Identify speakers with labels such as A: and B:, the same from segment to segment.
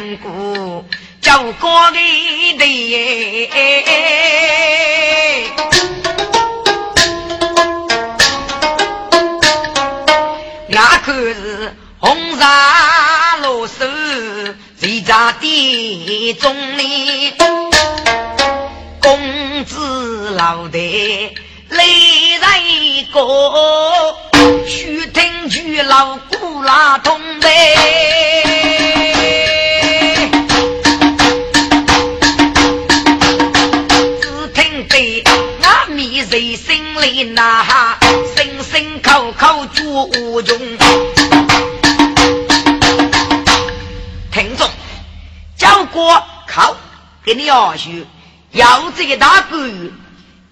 A: 你讲过，叫过的的，那可是红纱罗手，谁家的中里，公子老的。雷在过，须听句老古拉通呗。呐哈，声声口口祝无穷。听众，教过考给你二叔，要这个大官。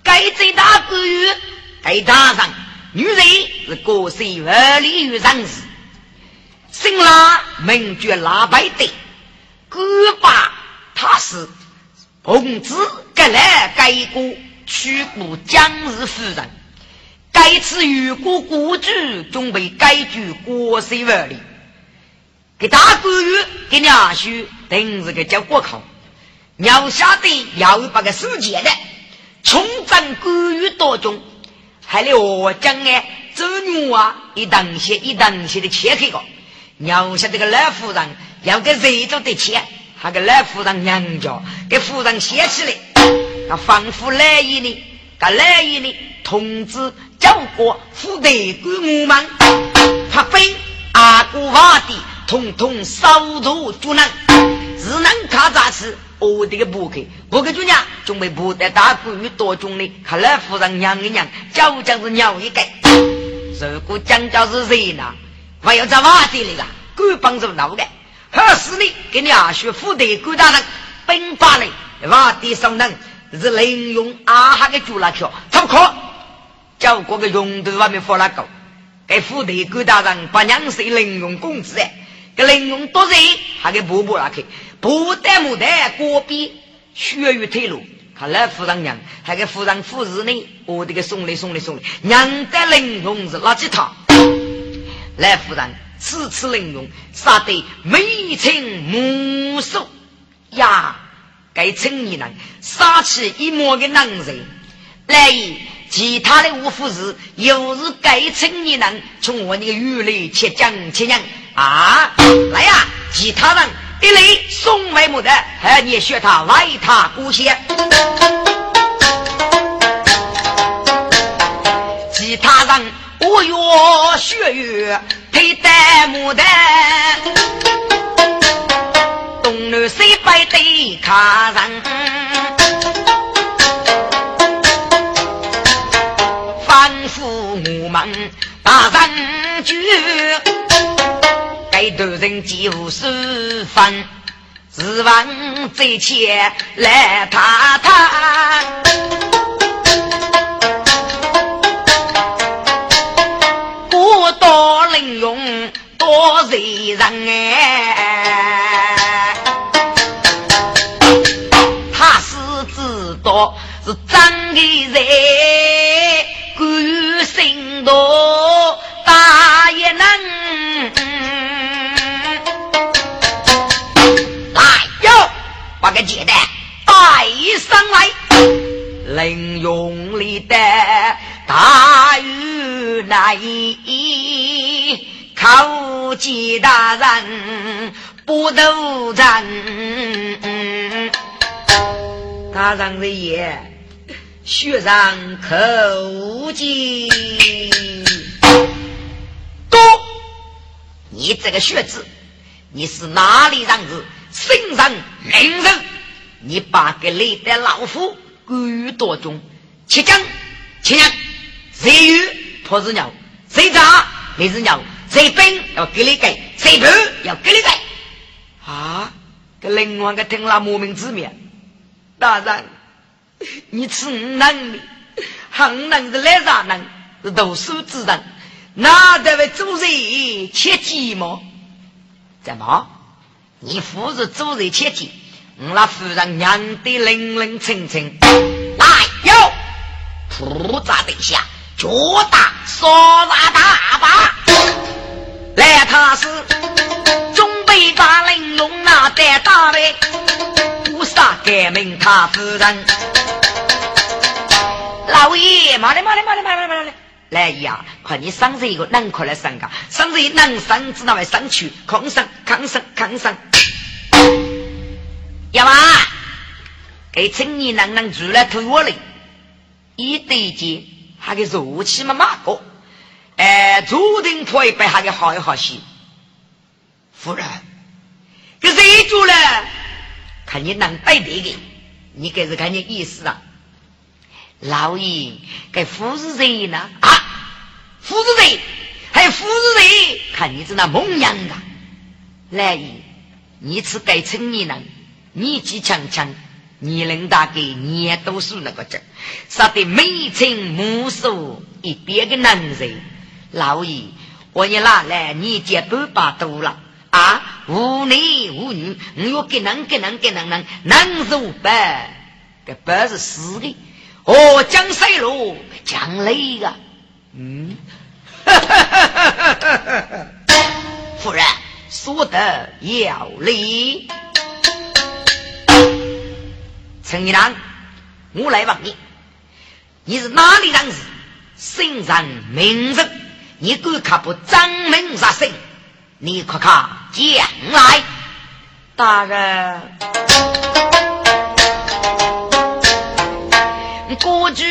A: 该最大官员，该打上女人是国色而立于人世，新郎名绝拉白的，哥爸他是公子，该来该过去过江日夫人，该次与过故居，准备该居国色而立。给大官员给娘婿，等是个叫国考，要晓得要把个世界的。冲战关羽多中，还得我将哎，周女啊，一档些一档些的切开个。要下这个老夫人要给谁做的钱，还给老夫人娘家给夫人写起来，他仿佛来意呢，他来意呢，通知教过副队官我们，发兵阿哥瓦的，统统扫除阻拦，只能靠杂事。我的个不客，不客主娘，准备不得大官与多种的，看来夫人娘一娘，叫将是鸟一个。如果讲叫是谁呢？还要在瓦地里个，官帮助闹的。何时呢？给你二叔副队官大人兵法嘞，瓦地上人是利用阿哈的猪拉票，怎么可？叫过个用头外面发了狗，给副队官大人把娘谁利用工资哎，给利用多人还给婆婆拉去。不得不得，过壁血雨退路。看来夫人娘还给夫人夫人呢，我这个送礼送礼送礼，娘的玲珑是垃圾套。来夫人次次玲珑，杀得眉清目秀呀！给青年人杀起一抹的男人来，其他的五夫子又是该青年能从我那个雨里切讲切讲啊！来呀，其他人。一来送外母的，还你学他外他姑些，其他人我越学越配戴牡丹，东南西北对看人，复我们大人句。多人几无十分，指望这钱来谈谈。不多能用多谁人哎？他是知道是真的人，心多大也能来哟。把个接的带上来，能用力的大雨来，靠近大人不斗战。大人的爷，血上口技，多，你这个血字，你是哪里人子？心上名人，你把个历代老虎归于多中，七将七将，谁鱼破子鸟，谁炸没子鸟，谁兵要给你给，谁头要给你给。啊！这另外个听了莫名之妙，大人，你吃能的，很能是来啥能？是读书之人，哪得为做人切记吗？怎么？你夫是做人切记？我那夫人娘的冷冷清清，来哟，铺扎地下，脚打烧大大把，来他是准备把玲珑拿在大位，不杀改名他夫人。老爷，马来马来马来马来马来来呀！快你上这一个，能快来上个，上这一能上，知道来上去，抗上抗上抗上。要嘛，给青年男人住来偷我嘞，一对接还给弱气嘛马哥，哎，注定破一百还给好一好些。夫人，给谁住了？看你能摆对的，你给是看你意思啊？老爷，给夫是谁呢？啊，夫是谁？还夫是谁？看你这那模样啊！来爷，你是该青年人。年纪强强，年龄大概年读书那个劲，杀得眉清目秀一边的男人。老爷，我你拿来年纪半把多了啊，无男无女，我要给能给能给能能能做白，这白是死的。哦，江水路江雷啊，嗯，夫人说得有理。陈一郎，我来问你，你是哪里人士？姓人名字？你敢可不张门杀声？你可可讲来？
B: 大人，孤居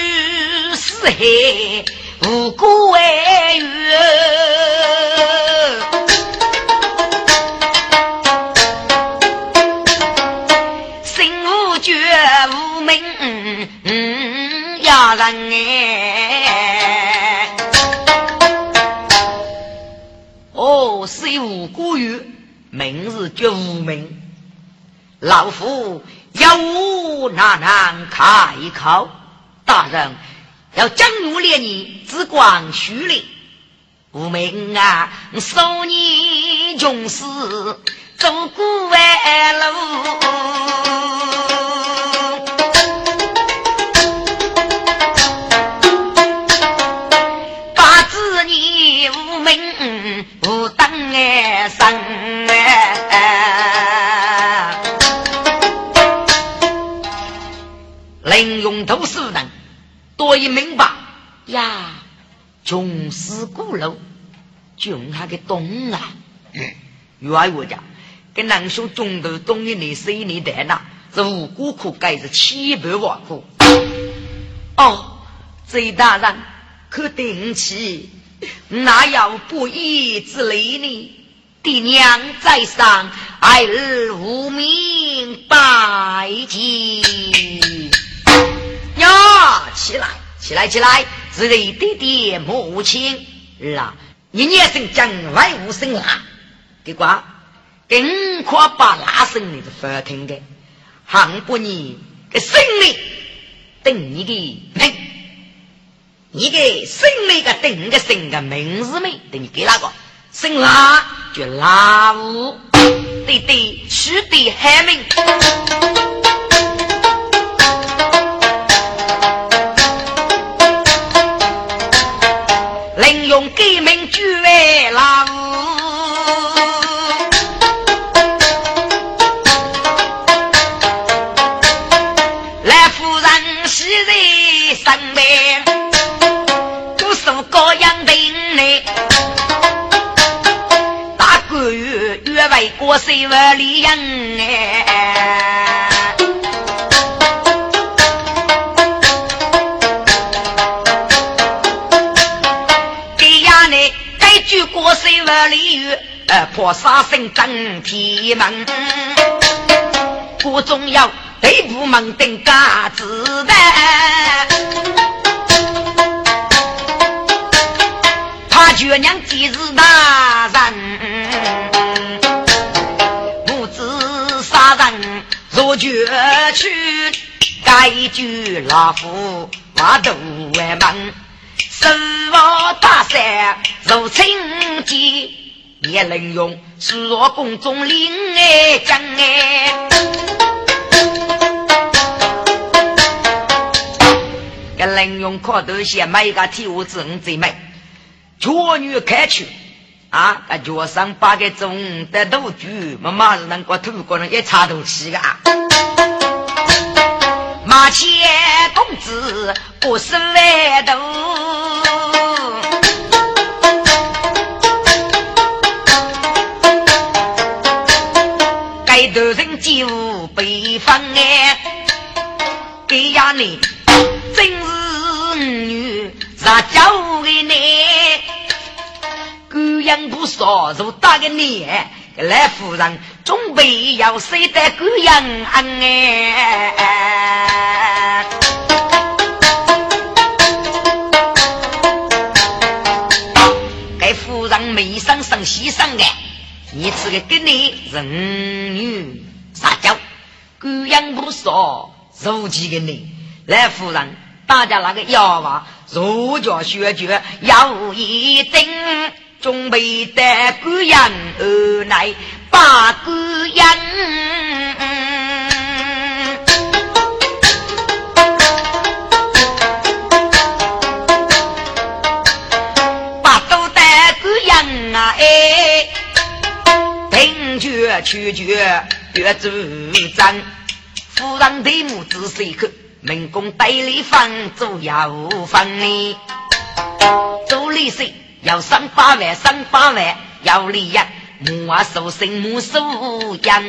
B: 四海无故哀怨。心无绝无名，压、嗯、人哎。
A: 哦，虽无故语，名字绝无名。老夫要无难难开口。大人要将我列你只管虚礼，无名啊，受你穷死走过弯路。无当哎生哎，
B: 林用读书人多一明白呀，穷死古楼，穷还个懂啊！
A: 原我讲，跟南兄中头东一年西一年的那，是无辜苦改是千百万苦。哦，这大人可顶起。哪有不义之理呢？爹娘在上，爱儿无名拜祭。起来，起来，起来！是你爹爹母亲儿啊！一年生将来无生啦，给瓜，更可把拉生你是发听的，恨不你个生命等你的命。你给姓那个定个姓个名字没？等你给哪个？姓拉就拉五，对对，取对海名。改名居为拉五。来夫人喜在身边。高阳亭内，大官员约为过岁万里人句过岁万里远，呃，破杀生争天门，国中要对部门定嘎子弹。绝娘既是大人，母子杀人如绝去，该句老夫话都为门，手握大山如青剑，也能用是若宫中领哎将哎。个能用靠头些买一个铁屋子，你最美，脚女开去。啊！那脚上八个钟的道具，妈妈是能够透过人一插头去啊。马前公子不是外头，就北方哎，给呀你真是女撒娇的你。狗养不少，如大个年，来夫人准备要谁的狗养哎？该夫人没上上西上的，你这个跟你人女撒娇，狗养不少，如几个你来夫人，大家那个要娃，如教学绝要一定。准备的姑娘而来把姑娘，把都的姑娘啊哎，听觉取决越主张，夫人的母子随口，民工代理房主要房呢，周立生。要三八万，三八万，要利益，母啊受生，母受养，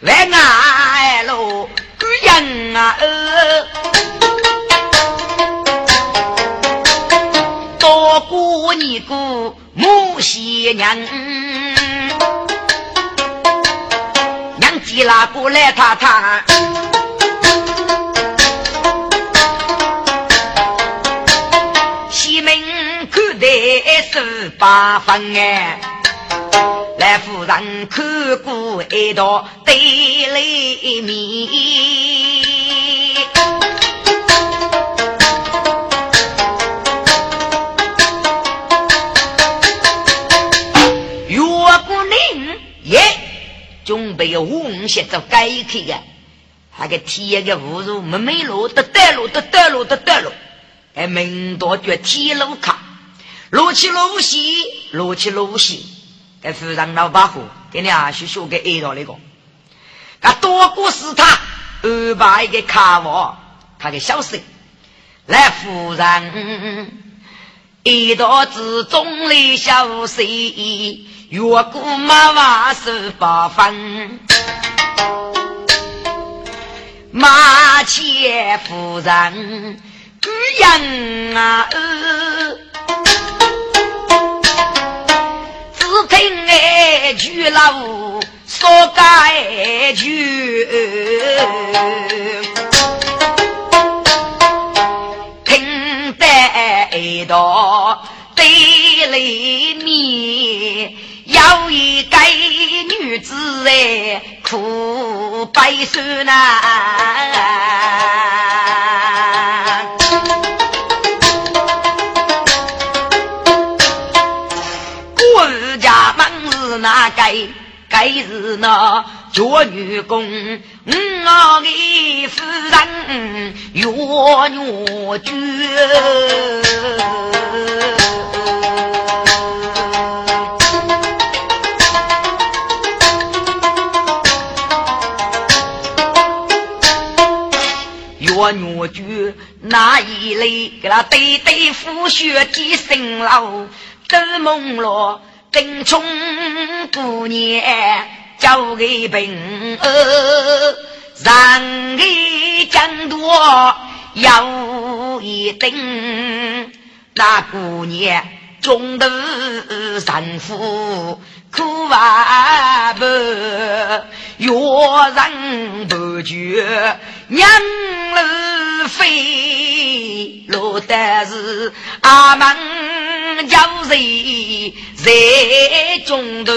A: 万爱喽，姑娘啊，多过你姑母喜娘，娘急了过来他他。十八分哎，来夫人看过一道对联面，准备红鞋做改开的，那个铁个葫芦没没路，得带路，得带路，得带路，还门多叫铁路卡。路起路西，路起路西，给夫人老把火，给你啊去学个耳朵那个。他多过是他安排一个卡房，他的小事。来夫人一道之中的小事，越过马万十八分。马前夫人姑娘啊！只听哎句老说该句，听得到对里面有一个女子哎哭悲酸呐。那该该是那做女工，我的夫人越越绝，越越绝那一类给他对对付血的生老都梦了。丁冲姑娘交给平儿，让给江多有一定。那姑娘中途丈夫苦啊不，月人不绝，娘儿飞落的是阿门叫谁？在中途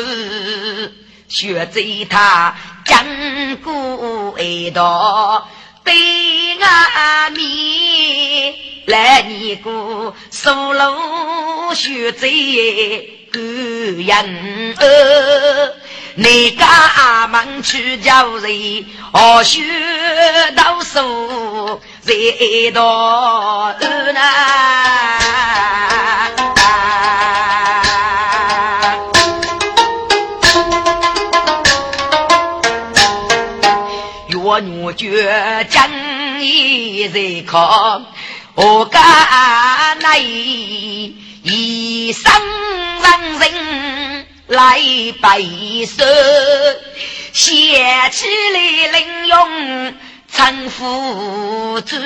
A: 学着他讲过一道，对阿面来年过，苏楼雪在孤人儿，你家阿门去叫人，何须到手在道呢？我觉将一在靠，我家那一生人人来拜寿，写起来领用陈夫子。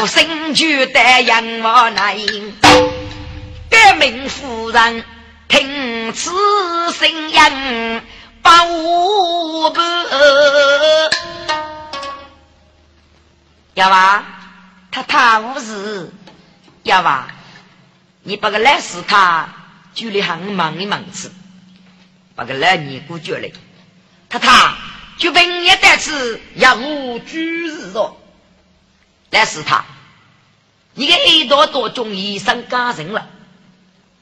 A: 可生就得养我难，革命夫人听此声音，把我不要吧？他他无事，要吧？你把个来死他，就里行忙一忙子，把个来年过绝来，他他就本也得吃要我居日哦，来死他，你个耳朵多中医生家人了，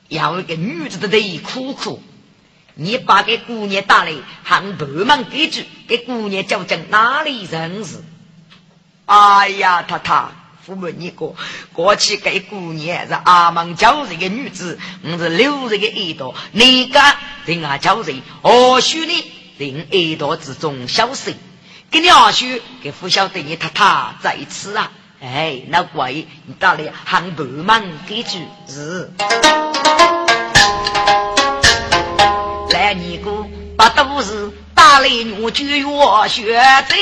A: 要一个女子的泪苦苦，你把给姑娘打来，喊白忙给住，给姑娘叫讲哪里人事？哎呀，他他。父母，你过过去给姑娘是阿门教人的女子，我是六人的耳朵，你个人啊教人，何须呢？人耳朵之中消失，给你二叔给不晓得你太太在此啊！哎，那鬼你打来喊不忙给主是，来你个把都是打来我就我学的。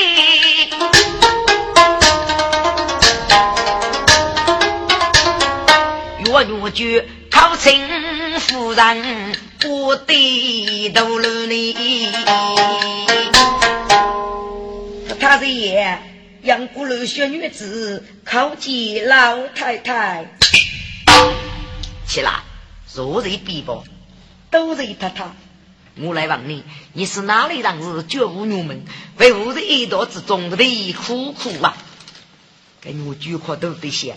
A: 我女婿考清夫人，我的头颅里。他是爷养过楼小女子，叩见老太太。起来，若人必报，都是太太。我来问你，你是哪里人？士绝无入门，为何在一道之中的苦苦啊？跟我举块都得些。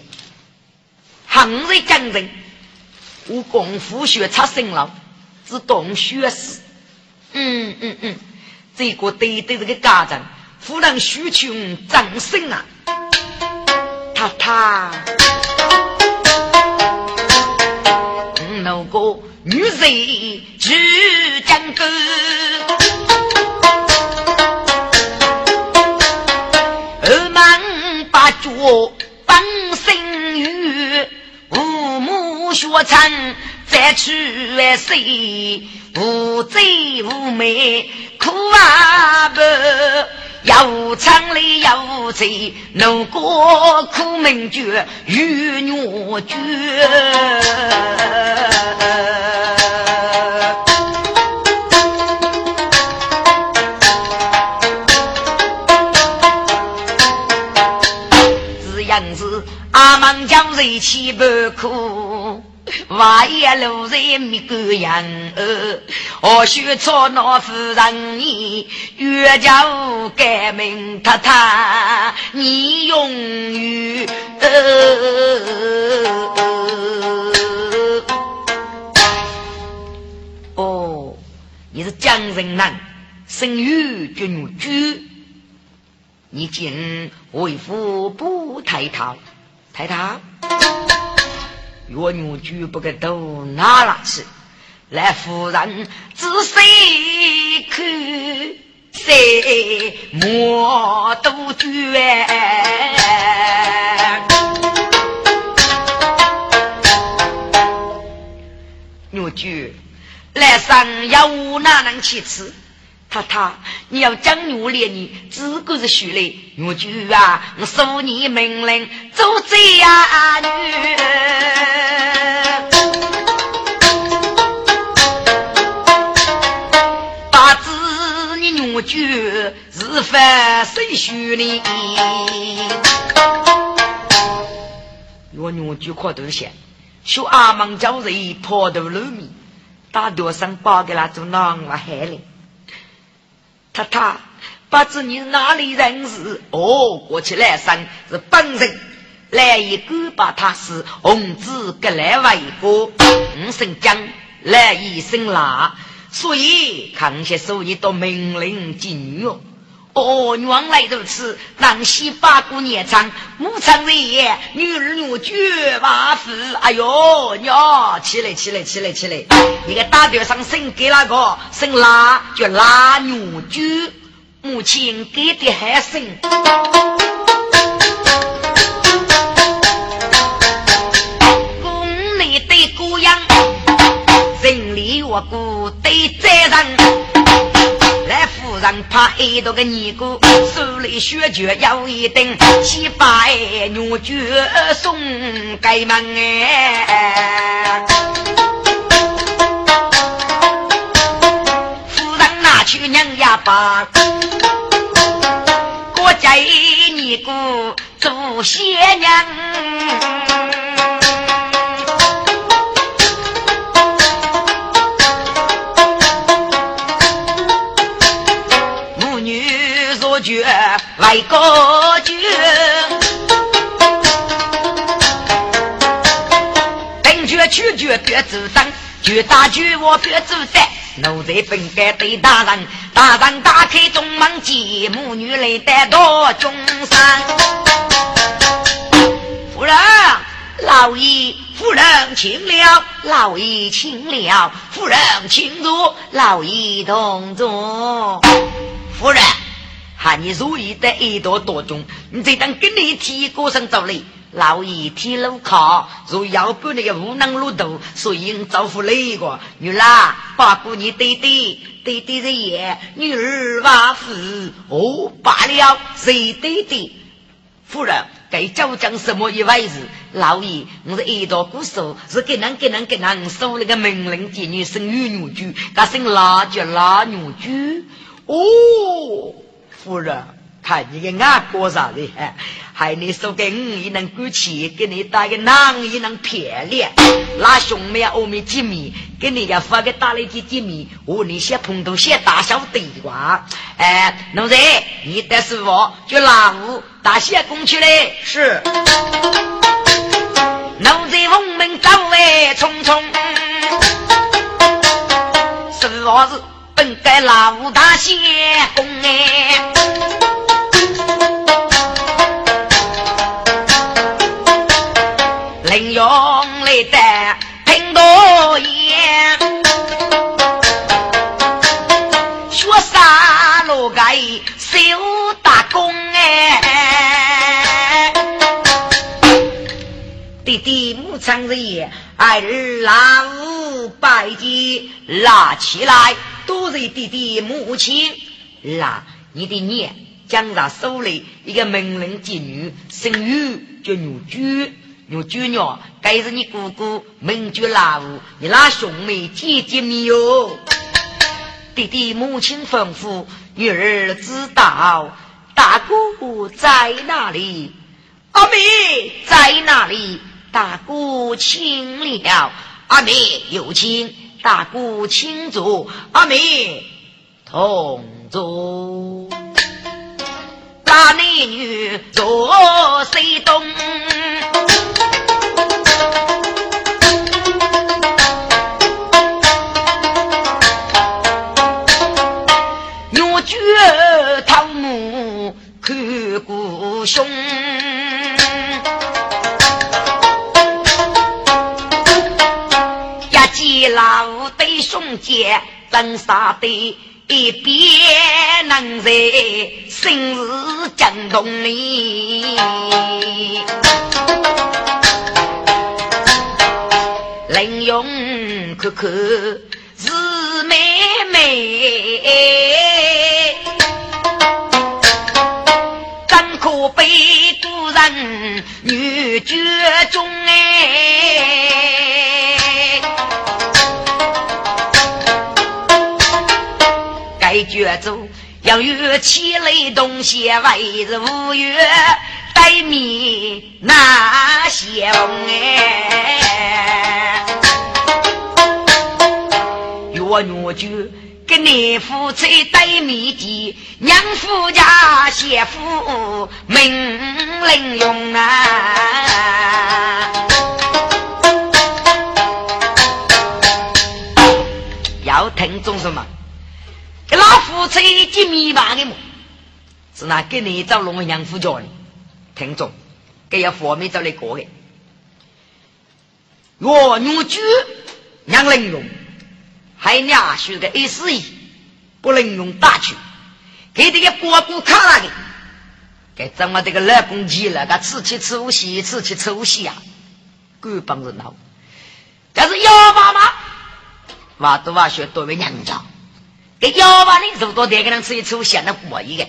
A: 行在江人，我功夫学出身了，只懂学识。嗯嗯嗯，这个对对这个家长，夫人需穷掌声啊！他他，那个女人去江沟，二门把脚绑生鱼。学成再去万岁，无罪无美苦啊不，要唱里要醉，怒过苦命绝与虐绝。这样子阿门将人气不苦。外也路在米个样儿，何须操那夫人你越叫改名太太，你永远哦，你是江人男，生于君主，你竟为父不太太太太。我女婿不给都拿了去，来夫人仔细看，谁莫都绝。女婿来上要我哪能去吃？太太，你要将我连你，只顾是学来。我就啊，我受你命令做贼啊、啊，女。
B: 八字你我就是犯谁学的？我女就靠头想，说阿门教人跑到露面，大多上包给他做囊我害嘞。他他，不知你是哪里人士？哦，过去来生是本人，来一个把他是红子给来为国，五姓姜，来一姓腊，所以康熙所以都命令禁女哦。原来如此，南溪八姑娘唱，母唱人也，女儿女绝万福。哎呦，娘，起来起来起来起来！一个大点上生给那个生拉就拉女驹，母亲给的还生。人怕挨到个尼姑，手里血脚要一顶，七百女眷送给门哎。夫人拿去娘家把，国家尼姑做新娘。为国军，等决取决别自当，决大局我别自在。奴才本该对大人，大人打开中门接母女来带到中山。夫人，老爷，夫人请了，老爷请了，夫人请坐，老爷同坐，夫人。喊你如意的一朵多重，你这当跟你提过上走嘞，老爷提路靠，如要不那个无能路途，所以招呼那个。女啦，八姑你爹爹爹爹的爷，女儿娃夫。哦罢了，谁爹爹？夫人该叫讲什么一回事？老爷，我是耳朵骨瘦，是给人给人给人收了个命令，妓女生女女婿，他生拉就拉女婿。哦。夫人，看你个眼光啥的，还你说给我也能过去，给你打个男也能漂亮。那兄妹我们见面，给你要发个大雷的见面，我你先碰头先大小对话。哎，奴才，你带师傅就拉我打些工去嘞。
A: 是。
B: 奴才奉命走来匆匆，师傅是。本该老大仙公哎，林勇来的拼多言，学啥路该弟弟母亲人二老五拜见拉起来。都是弟弟母亲，拉你的娘将在手里，一个命令妓女，生女叫女婿，女婿娘该是你姑姑名叫老五，你拉兄妹姐姐没有？弟弟母亲吩咐女儿知道，大姑在哪里？阿妹在哪里？大姑请了，阿妹有请。大姑请坐，阿妹同坐。大男女坐西东？女绝桃木看故兄。老对兄姐，真杀的一边能在心事惊动你。林勇看看是妹妹，怎可被故人女绝中哎？绝走，一要有气雷东西为是无月待米那些哎，月女就给你夫妻待米的，娘夫家媳妇命令用啊，要听众什么？给老夫妻几米八的么？是那给你找龙娘夫家的？听众，给要佛面找来过的。我女婿娘能用，还娘婿的 A 四一不能用大去，给这个锅锅卡那的，给怎么这个老公急了？他吃起吃不起，吃起吃不起呀，够帮人闹。但是幺妈妈，娃都娃学多为娘家，给幺妈的肉多点给人吃一吃西，那过瘾的。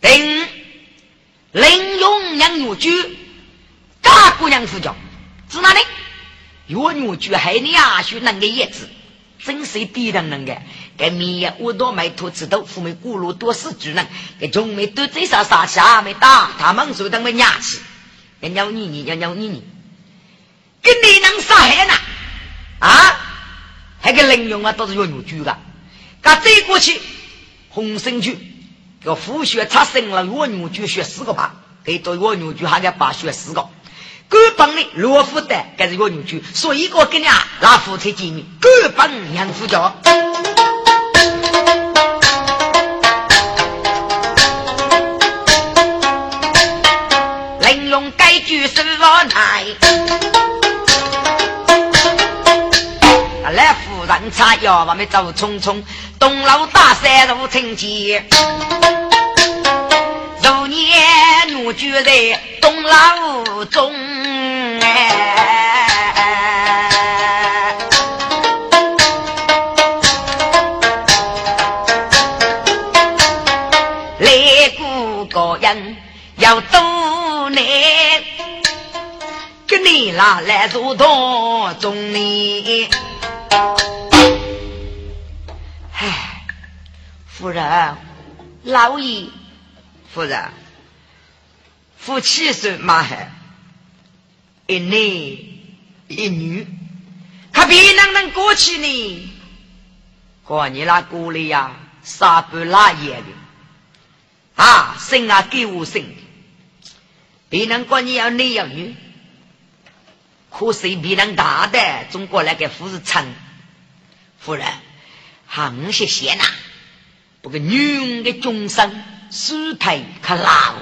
B: 等。林用娘女婿，大姑娘夫家，是哪里？有女婿还你阿叔那个叶子，真是低等人的。给米呀，我多买土子豆腐，没咕噜多死巨人。给中没都最少杀下没打，他们说他们牙齿，要鸟你你，要鸟你你，跟你能杀害呢？啊？还个林用啊，都是要女婿的。噶再过去，红绳去。要复学差生了，我女就学四个吧，给到我女就还该把学四个。根本的罗福德，该是我女婿，所以我跟你啊，拿夫妻见面，根本娘夫家。玲珑该句是我来，来夫人插腰，我们走匆匆，东楼大山入城街。昨年我住在东楼中，哎，来过个人要多难，给你拿来做多中呢。夫人，老爷。夫人，夫妻是马海，一男一女，可别能能过去呢？过你那过里呀，杀不拉野的啊，生啊给我生，别人管你要男要女，可是别人大的中国那个夫是称夫人，很谢谢呐，不过女人的终身。书台可老，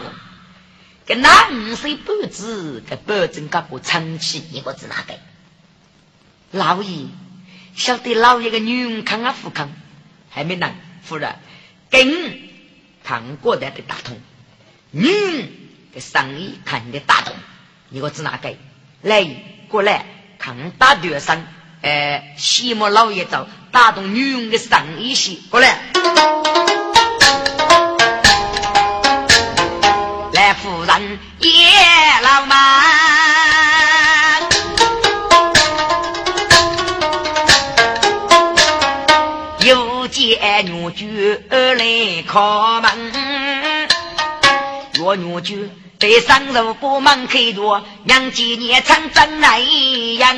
B: 给那五岁半子给保证个个成绩，你我知哪个？老爷晓得老爷个女人看啊富康，还没能夫人跟看过来的打通，女人的生意看的打通，你我知哪个？来过来看大学生，呃，希望老爷走打动女人的生意些过来。来夫人也浪漫，又见女婿来敲门，我女婿在上楼不门开着，娘几年长真来样。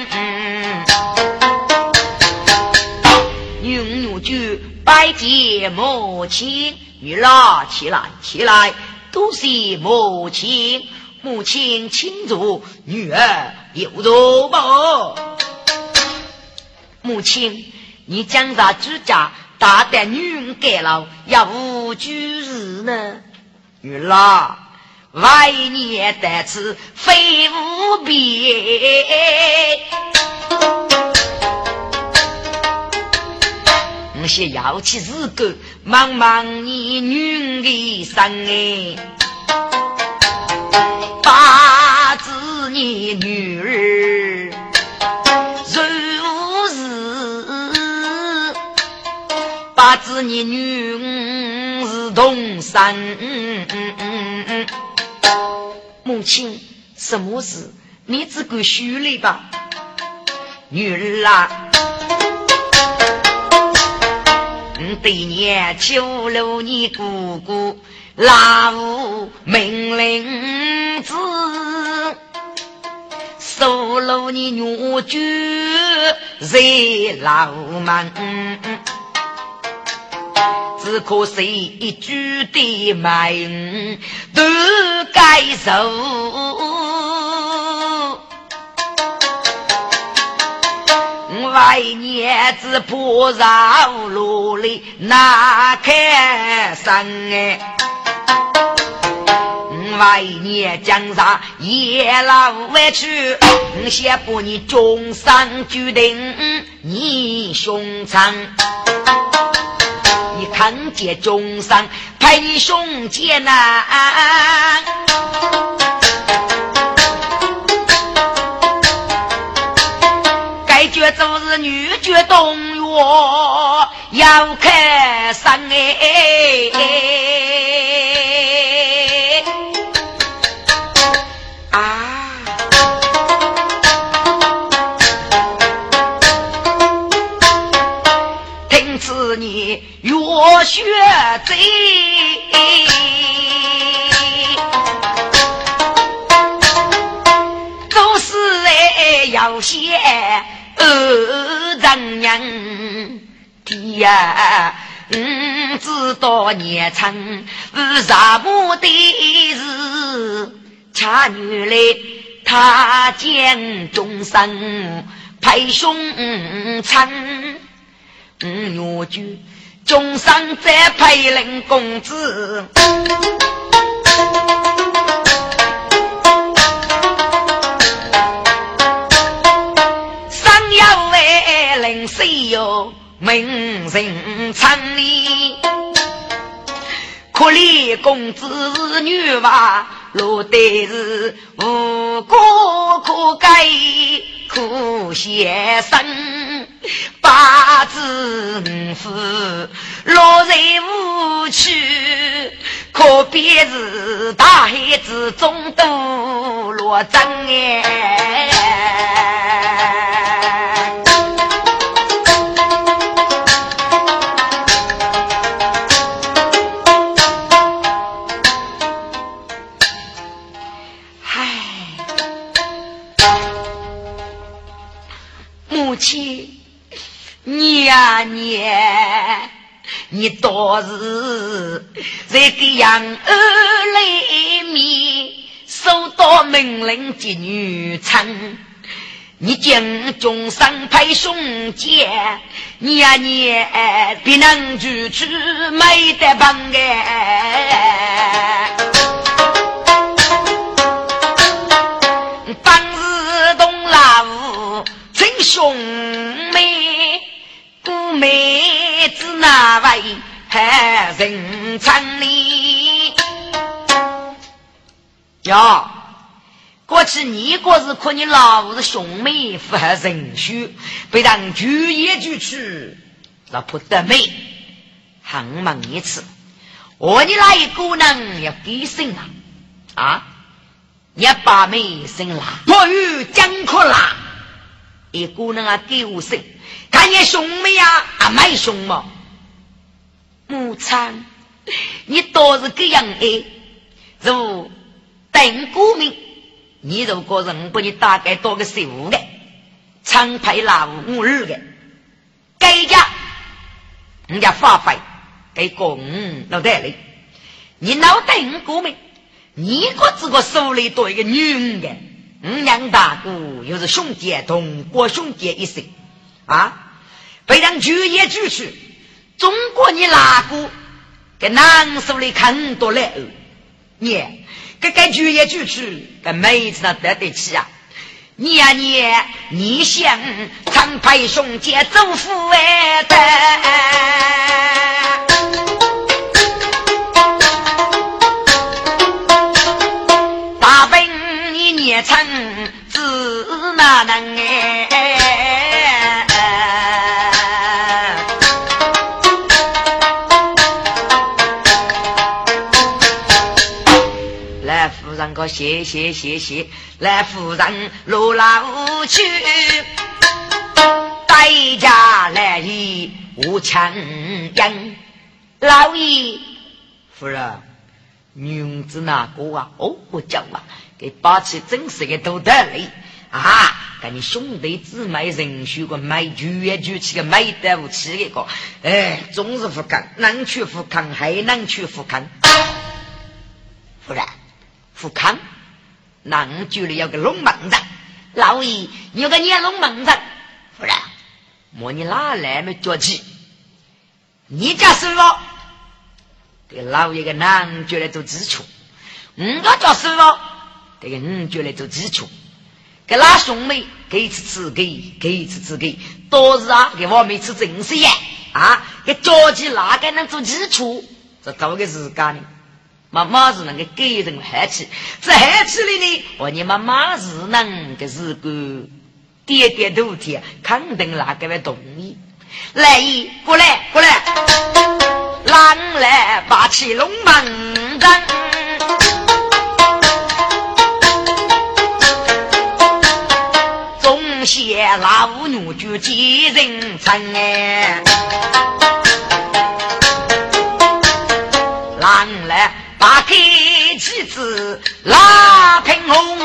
B: 女女婿拜见母亲，女儿起来起来。都是母亲，母亲亲如女儿有如母。母亲，你将啥之家大的女儿改了，要无居日呢？女儿，万年得此非无比。那些要起日狗，茫茫你女的生哎，八字你女儿如是，八字你女儿是同生。母亲，什么事？你只管说来吧，女儿啊。对年求了你姑姑，老命令子，收了你女婿在老门，只可惜一句的门都该受。外年子不绕路里哪开生哎？外年江上夜老外去，先把你终生决定你胸膛。你看见终生派你胸前呐？女眷动员要开山哎！啊！听此你月雪贼，都是哎要先。二丈娘，爹呀，嗯，知道年长是啥么的事？恰女来，他见众生配胸长，嗯，我就众生在配人公子。名人称哩？可怜公子女娃，落得是无辜可改，苦先生八字夫落在无趣，可别是大海之中都落针哎。呀你，你倒是在给养儿来面，收到命令接女称。你将终生配兄姐，你呀你别能拒绝没得帮哎。当日东老五真凶。妹妹子那位还人称哩？
A: 哟，过去你过是可你老子兄妹不合人须，被人拒也拒去，那不得美。很忙一次，我你那一姑娘要给生了啊！你把妹生了，我与江可啦，一姑娘啊给我生。看你凶没呀？啊，蛮凶嘛！母亲，你倒是这样哎！如等过命，你如果是我把你大概多个十五个，常派老五二个，给家人家发费给公脑袋里，你脑袋五过命，你可这个手里多一个女的，五娘大哥又是兄弟同过兄弟一生。啊！非让举也举去，中国你哪个给南手里看多来？你这该举也举去，跟妹子那得得起啊！你呀你，你想长派兄弟走富哎的，臣子哪能哎？个谢谢谢谢，来夫人路老去，代价来意
B: 无强人。老爷，
A: 夫人，女子哪个啊？哦，我讲啊，给八七真是个都得嘞啊！跟你兄弟姊妹人许个买酒也举起个买得不起一个，哎，总是不看，能去富康还能去富康。夫人，富康，南局里有个龙门阵，
B: 老爷有个念龙门阵。
A: 夫人，莫你哪来没脚气？你家师傅给老爷个男觉来做基础，
B: 我家叫师傅
A: 这个你就来做基础，给那兄妹给吃吃给给吃吃给，都是啊给我们吃正事呀啊！给着急哪个能做基础？这找个时间呢？妈妈是能够给人害气，这害气里呢，我你妈妈是能个是个点点头的，肯定哪个会同意。
B: 来一过来过来，狼来把起龙门阵，总写老牛就几人称哎，狼来把开旗子拉平红，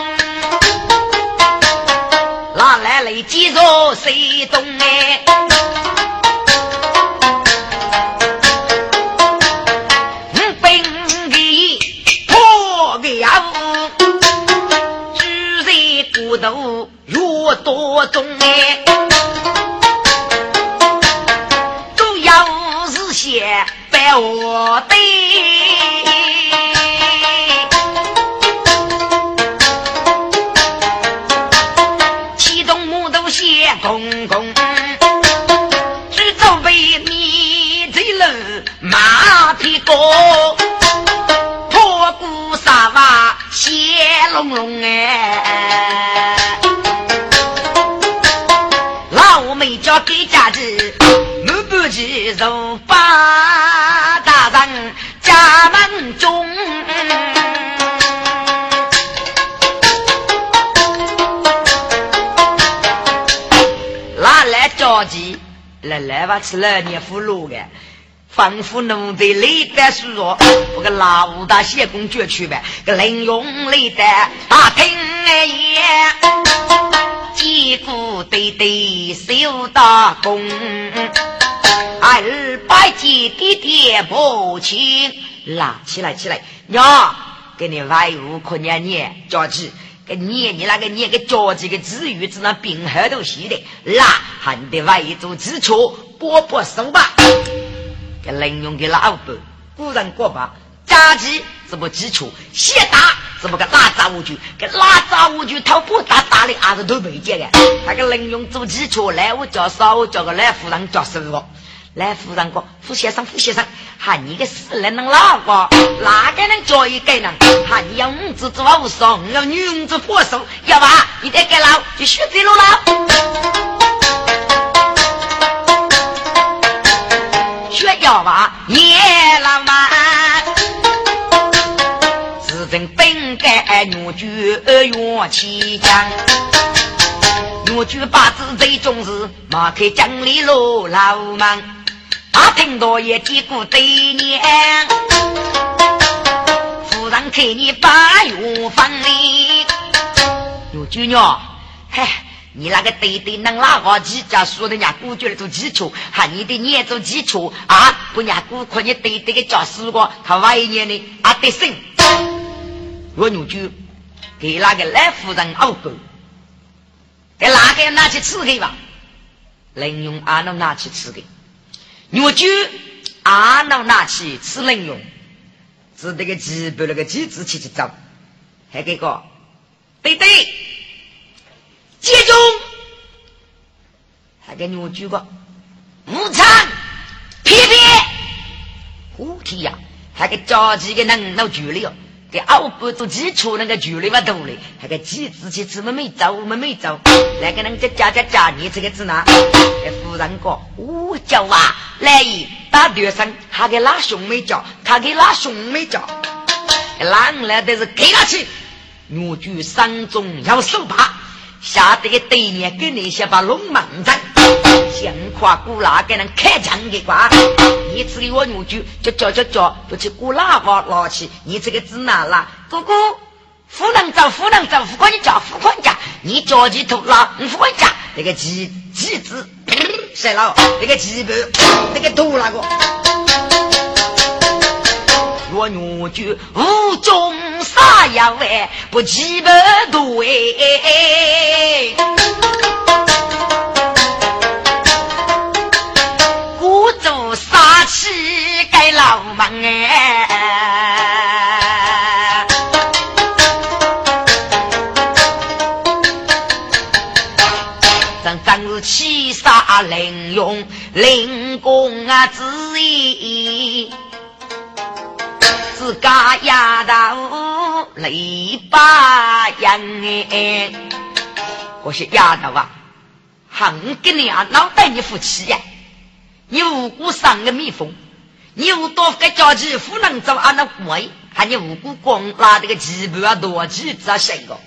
B: 拉来来几座谁动哎。都多种哎，都要是些白我的，其中木头些公公，只准备你这人马屁股，破鼓沙瓦血隆隆哎。去入八大人家门中，哪来着急？来来吧，吃了你俘虏的，仿佛奴才累得虚弱，我个老大谢公爵去呗，个林用累得大听也。一股对对修大功，二百姐弟弟母亲拉起来起来，娘给你外屋可念念着急，给念你那个念个着急个字语，只能病后头写的，拉还得外做基础，波波手吧，给能用给老板，古人过吧，家计怎么基础，写大。怎么个拉杂物具？给拉杂物具头不大大的，还是都没见的。那个能用做基础，来我叫少叫个来夫人叫师傅，来夫人哥，傅先生，傅先生，喊你个死人能哪个？哪个能教一个人？喊你要五子做武松，要女子火手，要吧？你得给老就学这路了。学要吧，也浪漫。人本该女婿元气强，女婿八字最重视，马开江里路老忙，大听到也嘀咕对娘，夫人看你八月份里，女婿娘，嗨，你那个对对能拉好几家说的人家姑觉做基础，喊你的念做基础啊，不伢姑可你对对个教师过，他万一年呢啊得胜。我女婿给那个来夫人熬狗，给哪个拿去吃去吧？能用阿能拿去吃的，女婿阿能拿去吃冷用，只得个鸡把那个鸡子去去找，还给个。对对，接中，还给女婿个。午餐。皮皮，虎体呀，还给着急个能闹距离哦。给熬不做基础那个距离嘛多嘞，那个几字去怎么没走，我们没走。那个人家家家家你这个字呢？给夫人讲，我叫啊，来一打对声，他给拉兄妹叫，他给拉兄妹叫，拉来都是给他去。女婿山中要手把，下得个对面给那些把龙门阵，
A: 想夸古拉给人开枪的瓜，你这里我女婿就叫叫叫，不去古拉话拉起，你这个字哪啦？哥哥，夫人走，夫人走，夫管家，夫管家，你叫起头拉，夫管家，那个鸡鸡子，谁了？那个鸡巴，那个头那个。我女婿无中杀妖哎，不鸡巴多哎。气该老忙哎，咱张是七杀凌用灵功啊之意，自家丫头雷把样哎，我是丫头啊，横给你啊脑袋你夫妻呀！你无辜伤个蜜蜂，你无多个家鸡不能走啊那鬼，还你无辜光拉这个鸡巴啊多鸡子啊谁个？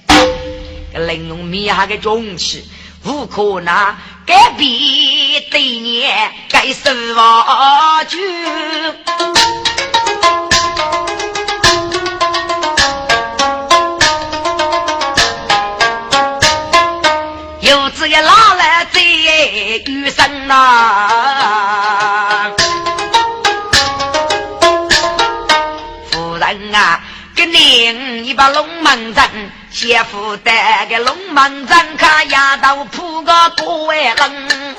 A: 个玲珑米下个中气，无可拿改变对你该失望去。有这个拉来在余生呐，给您一把龙门阵，先夫带个龙门阵，看丫头铺个多位冷冷，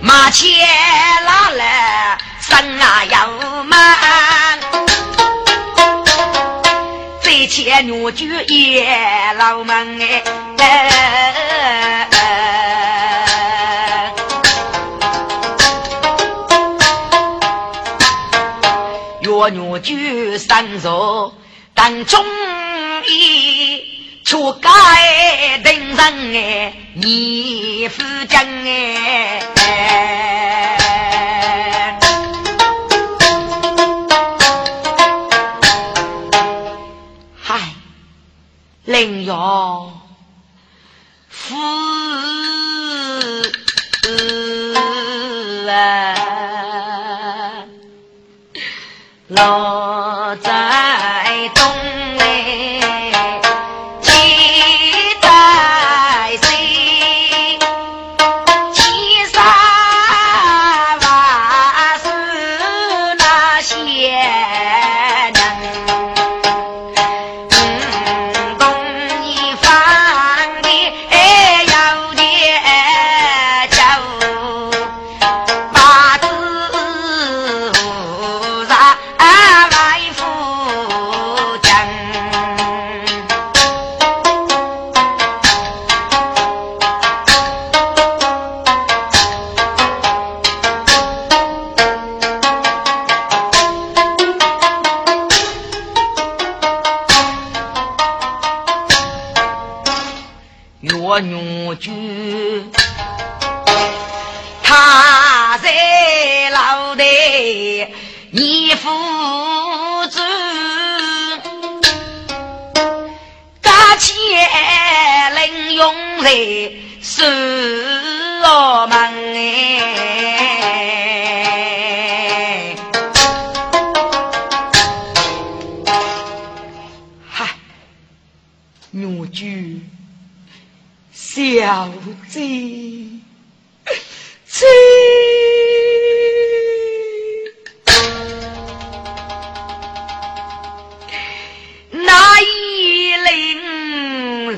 A: 马前拉来生啊要慢。前女婿也老门哎，岳女就三座但中医，出街等人哎，你夫真哎。灵药夫老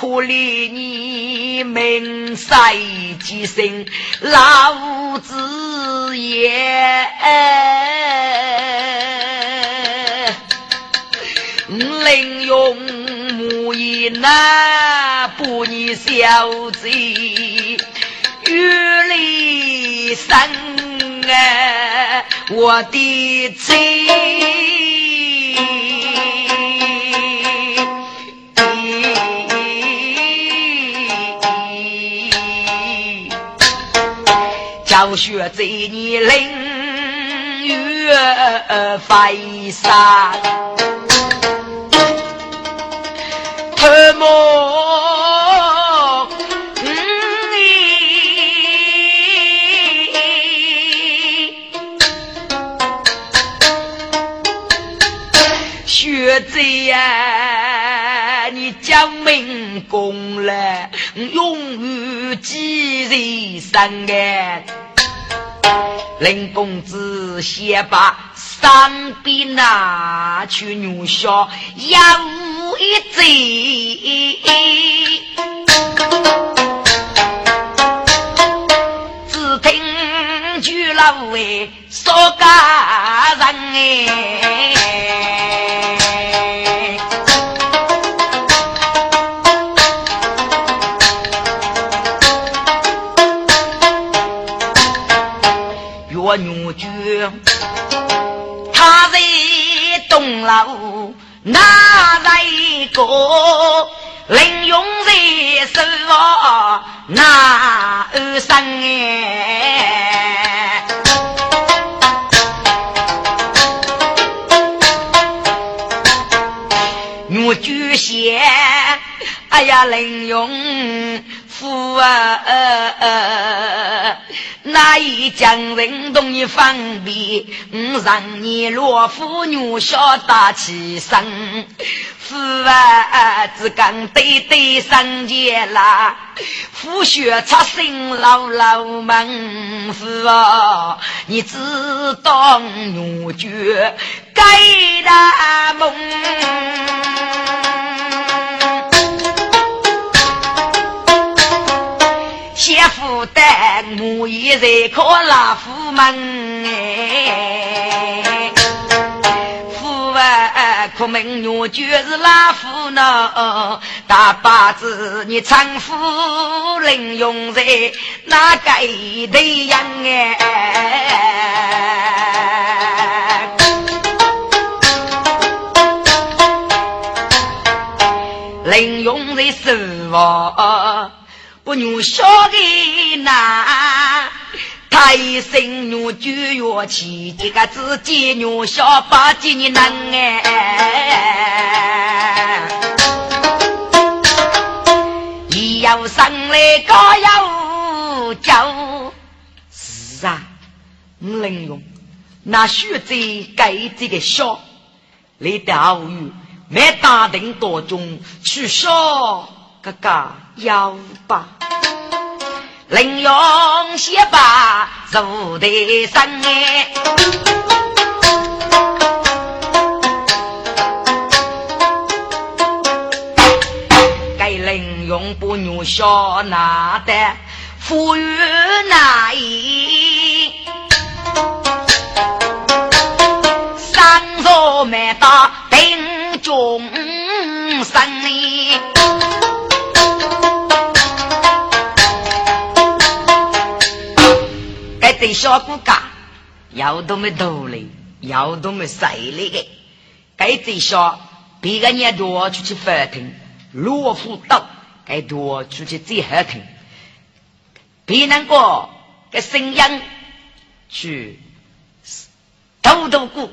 A: 可怜你命衰几生，老子也能用木言那不你小姐，月里。
B: 生啊，我的妻。教学这年凌月飞沙，特么？这呀，你将命功了，永于几人生哎！林公子先把伤兵拿去牛下，养一嘴，只听巨老为说家人哎，东楼哪来个？林永在手那二生哎，我举贤，哎呀林永。父啊，那一将人同你方便，我让你罗夫女小打起身。父啊，只讲对对生前啦，父血出身老老门。父啊，你只当女婿该大梦。先负担，我也在靠老夫门哎，父啊，苦命女就是老夫呢，大把子你丈夫能用在哪个对样哎？能用在手房。不女小的那，太生女就要起这个自己女小把几年难哎，一要上来高要叫，是啊，能用那学者改这个小，来钓鱼，没打定多中取消。哥哥要把林勇先把入的生哎，该林勇不女小拿的富裕哪一？三座没大兵中生小骨架，腰都没抖嘞，腰都没碎嘞个。该最小，别个人多出去法庭，罗浮刀，该多出去最合庭。别难过，该声音去抖抖鼓，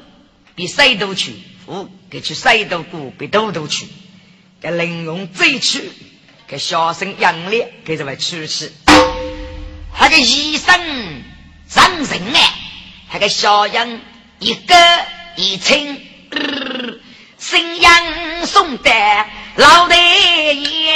B: 比谁都去，不给去谁都鼓，比抖抖去。该玲珑最去，该小声扬烈，给这位出去。他个医生。上人哎，那个小人一个一称，信阳送的老太爷，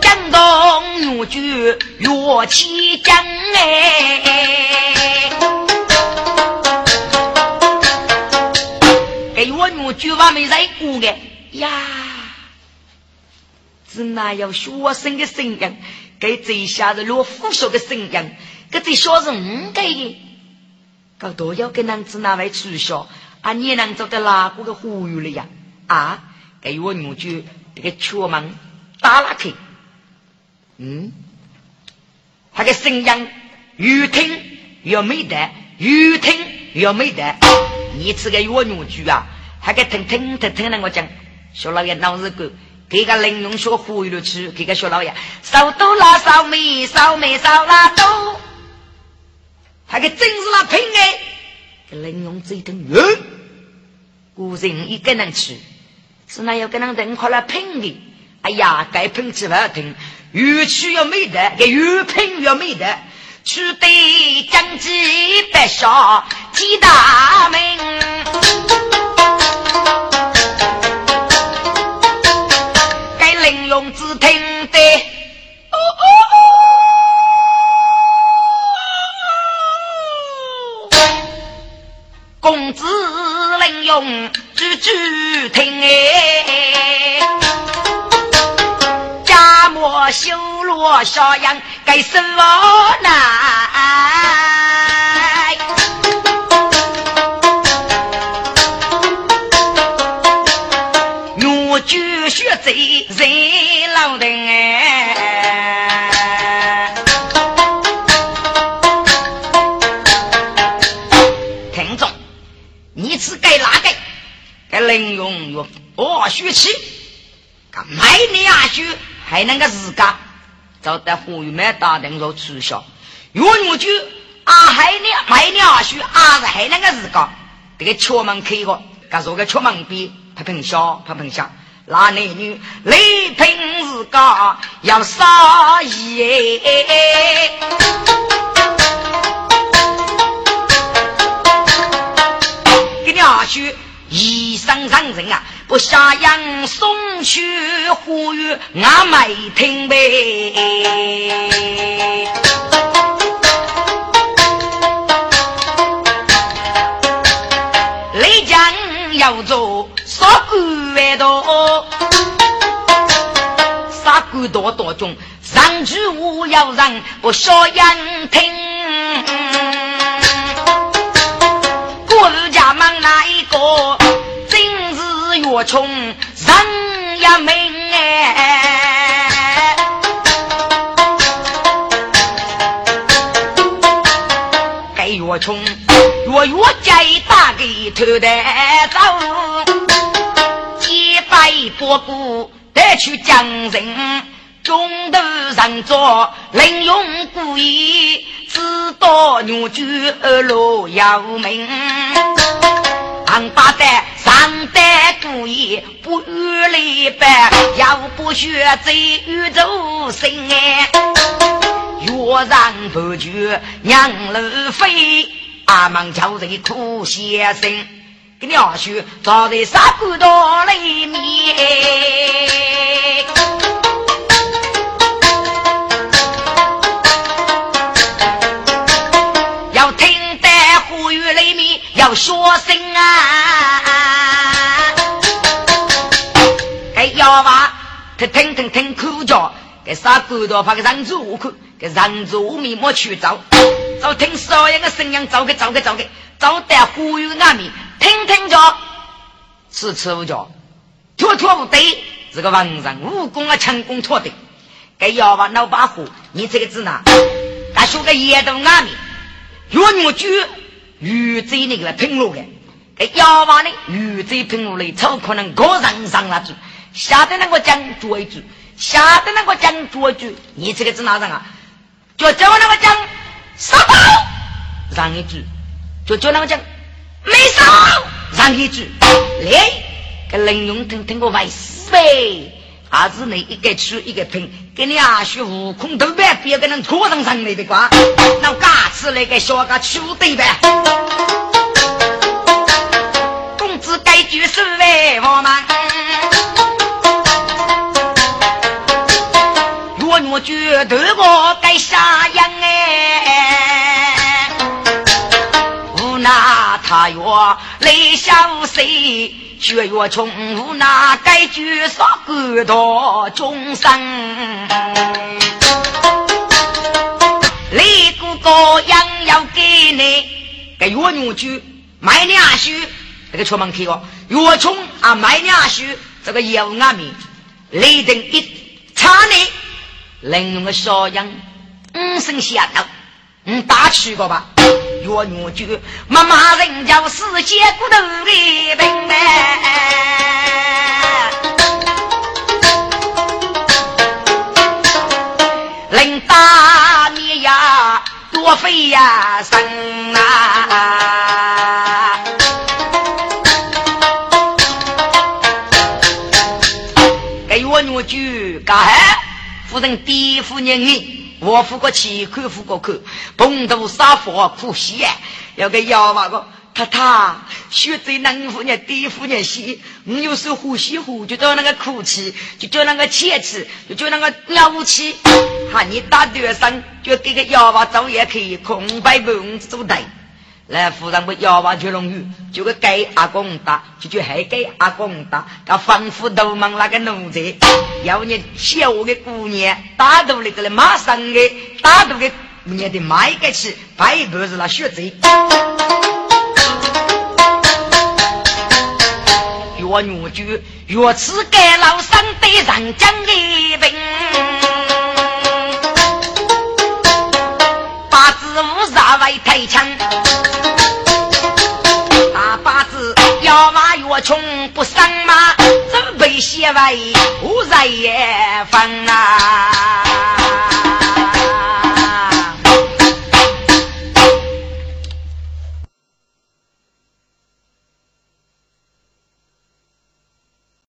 B: 江东女婿岳起江哎，给我女婿话没在过的呀。是哪有学生的声音？给这下子落腐朽的声音，给这小子五个的，搞多要跟男子那位取消，啊，你能做的哪个个呼吁了呀？啊，给我女婿这个敲门打拉开，
A: 嗯，他的声音越听越没得，越听越没得。你这个我女句啊，还给听听听听那我讲，小老爷脑子够，给个林用学忽悠了去，给个小老爷烧多啦烧没烧没烧啦都，他给真是那拼哎，给林用这一听，嗯，古人一个人去，是那要跟人等快来拼的，哎呀，该拼起来听。越去越没得，给越拼越没得。取得将计白下几大名，用句句听哎。莫修罗小羊该什么难？该能用用哦学气，该买你啊学。还能个自家找得胡玉梅大灯做促销，越牛就啊还你买两书啊是还能个自家这个敲门开个，噶说个敲门边拍平小拍平下，那男女雷平自家要杀意，给两书一生上人啊。不下杨送去呼吁俺没听呗。雷江要做杀鬼多，杀鬼多多种，上去我要让不下杨听。越穷人也命哎，该越穷越越ใจ大给头的走，几百波股得去将人，中途上座另用故意，只道牛驹二路要命。王八蛋上得故意不与礼拜，要不学贼宇宙心哎，越让不绝娘儿飞，阿门叫人苦先生，给你二叔早在杀骨刀里面，面要说声。他听听听口叫，给杀骨头怕给人住口，给人住我面莫去找，找听少爷个声音，找个找个找个，找得忽悠俺们，听听着，吃吃不着，妥妥不对，这个文人武功啊，强攻错的，给妖娃老把火，你这个字呢？他说个野都俺们，越牛猪鱼嘴那个拼落的，给妖娃呢鱼嘴拼落来，超可能个人上了去。下得那个讲捉一句，下得那个讲捉一句，你这个字哪上啊？就叫那个讲杀宝，让一句；就叫那个讲没杀，让一句。来，给林永听听过外事呗，还是你一个吃一个拼，给你阿叔悟空都别别个人拖上上来的瓜，那嘎子那个小个吃对呗。公子该举手为我们。我觉得我该杀泪小谁，血越穷，无那该绝杀孤多众生。李哥哥ยัง要给你，该越牛驹买两书，这个出门去哦，越穷啊买两书，这个有俺们雷震一查你。冷用的小羊，五声响了，嗯，打去过吧。岳女就妈妈人家世界骨头的病呗，林大你呀多费呀生啊，给岳女就干夫人地夫人你。我付过钱，看付过口，碰头杀佛苦西啊！要个妖娃个，太太，学在南夫人、地夫人西，你又是呼吸呼，就叫那个哭泣，就叫那个切齿，就叫那个尿气。哈你打对上，就给个妖娃走也可以空白不用做台。来，夫人不要娃就容易，就个给阿公打，就就还给阿公打，他仿佛都忙那个奴才，要你小的姑娘打到那个了，马上的打到个姑娘的买个去，白不是那学贼。越女就越吃该老三的人讲的病，八字五杀外太强。穷不生马，怎被写为无人也放啊？